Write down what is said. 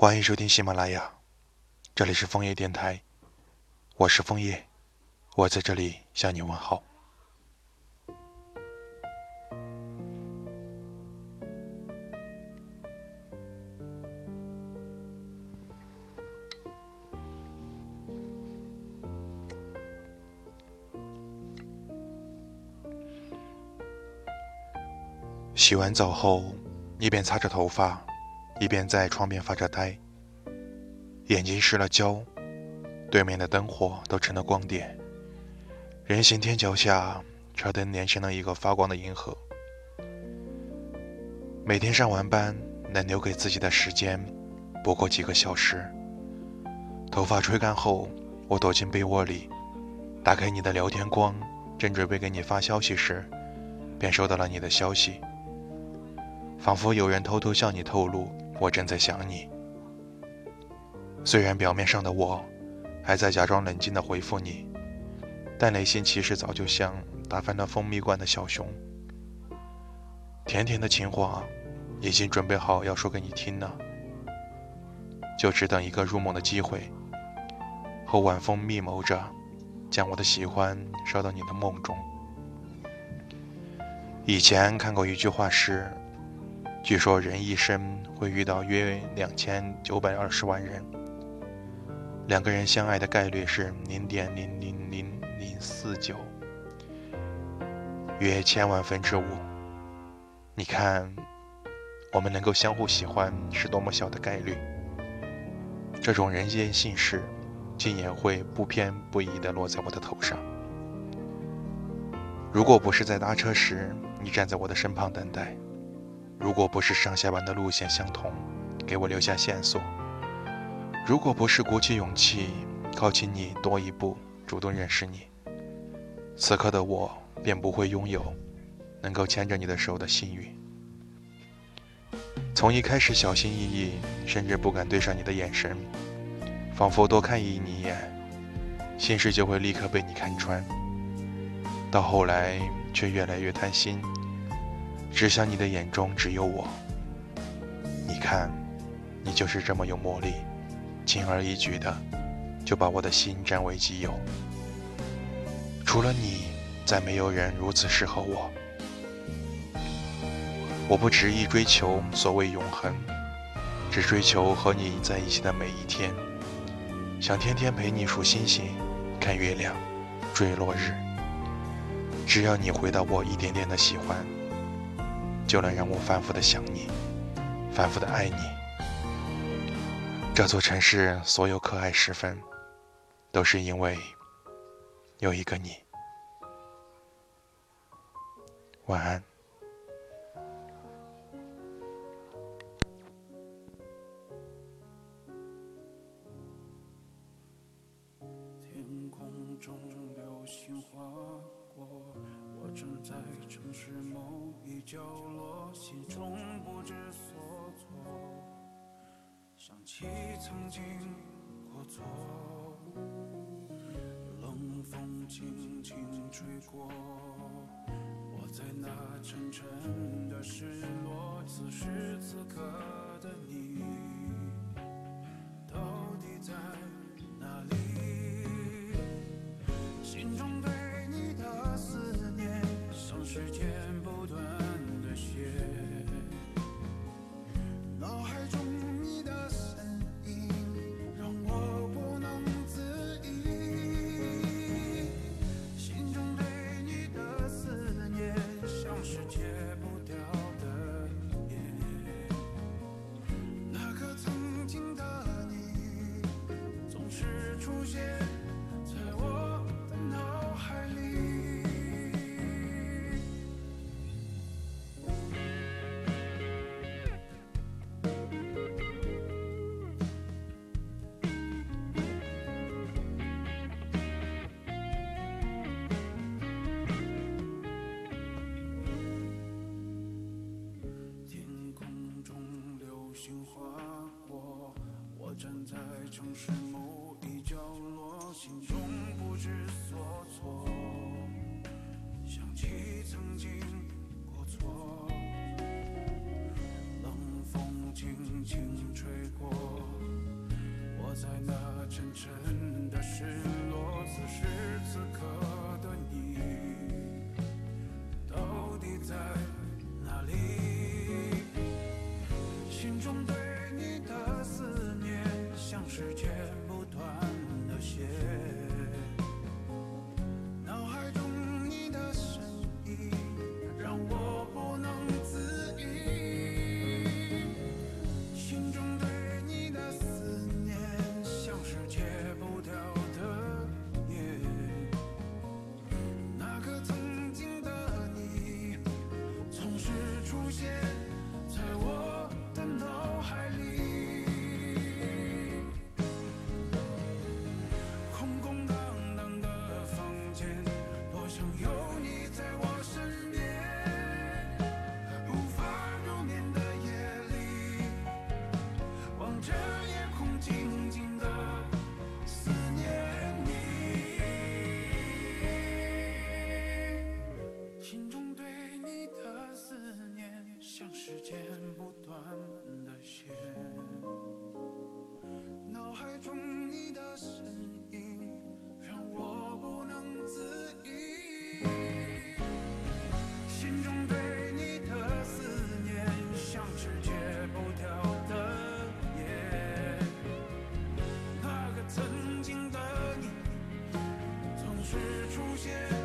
欢迎收听喜马拉雅，这里是枫叶电台，我是枫叶，我在这里向你问好。洗完澡后，一边擦着头发。一边在窗边发着呆，眼睛失了焦，对面的灯火都成了光点，人行天桥下车灯连成了一个发光的银河。每天上完班，能留给自己的时间不过几个小时。头发吹干后，我躲进被窝里，打开你的聊天框，正准备给你发消息时，便收到了你的消息，仿佛有人偷偷向你透露。我正在想你，虽然表面上的我还在假装冷静的回复你，但内心其实早就像打翻了蜂蜜罐的小熊。甜甜的情话已经准备好要说给你听了，就只等一个入梦的机会，和晚风密谋着将我的喜欢捎到你的梦中。以前看过一句话是。据说人一生会遇到约两千九百二十万人，两个人相爱的概率是零点零零零零四九，约千万分之五。你看，我们能够相互喜欢是多么小的概率。这种人间幸事，竟也会不偏不倚地落在我的头上。如果不是在搭车时，你站在我的身旁等待。如果不是上下班的路线相同，给我留下线索；如果不是鼓起勇气靠近你多一步，主动认识你，此刻的我便不会拥有能够牵着你的手的幸运。从一开始小心翼翼，甚至不敢对上你的眼神，仿佛多看一你一眼，心事就会立刻被你看穿；到后来，却越来越贪心。只想你的眼中只有我。你看，你就是这么有魔力，轻而易举的就把我的心占为己有。除了你，再没有人如此适合我。我不执意追求所谓永恒，只追求和你在一起的每一天。想天天陪你数星星，看月亮，追落日。只要你回答我一点点的喜欢。就能让我反复的想你，反复的爱你。这座城市所有可爱时分，都是因为有一个你。晚安。天空中流星划过，我正在城市某你角落。心中不知所措，想起曾经过错，冷风轻轻吹过，我在那沉沉的时在城市某一角落心中不知所措。想起曾经过错冷风轻轻吹过我在那沉沉的失落此时此刻的你到底在 Music 时间不断的写，脑海中你的身影让我不能自已，心中对你的思念像是戒不掉的烟。那个曾经的你总是出现。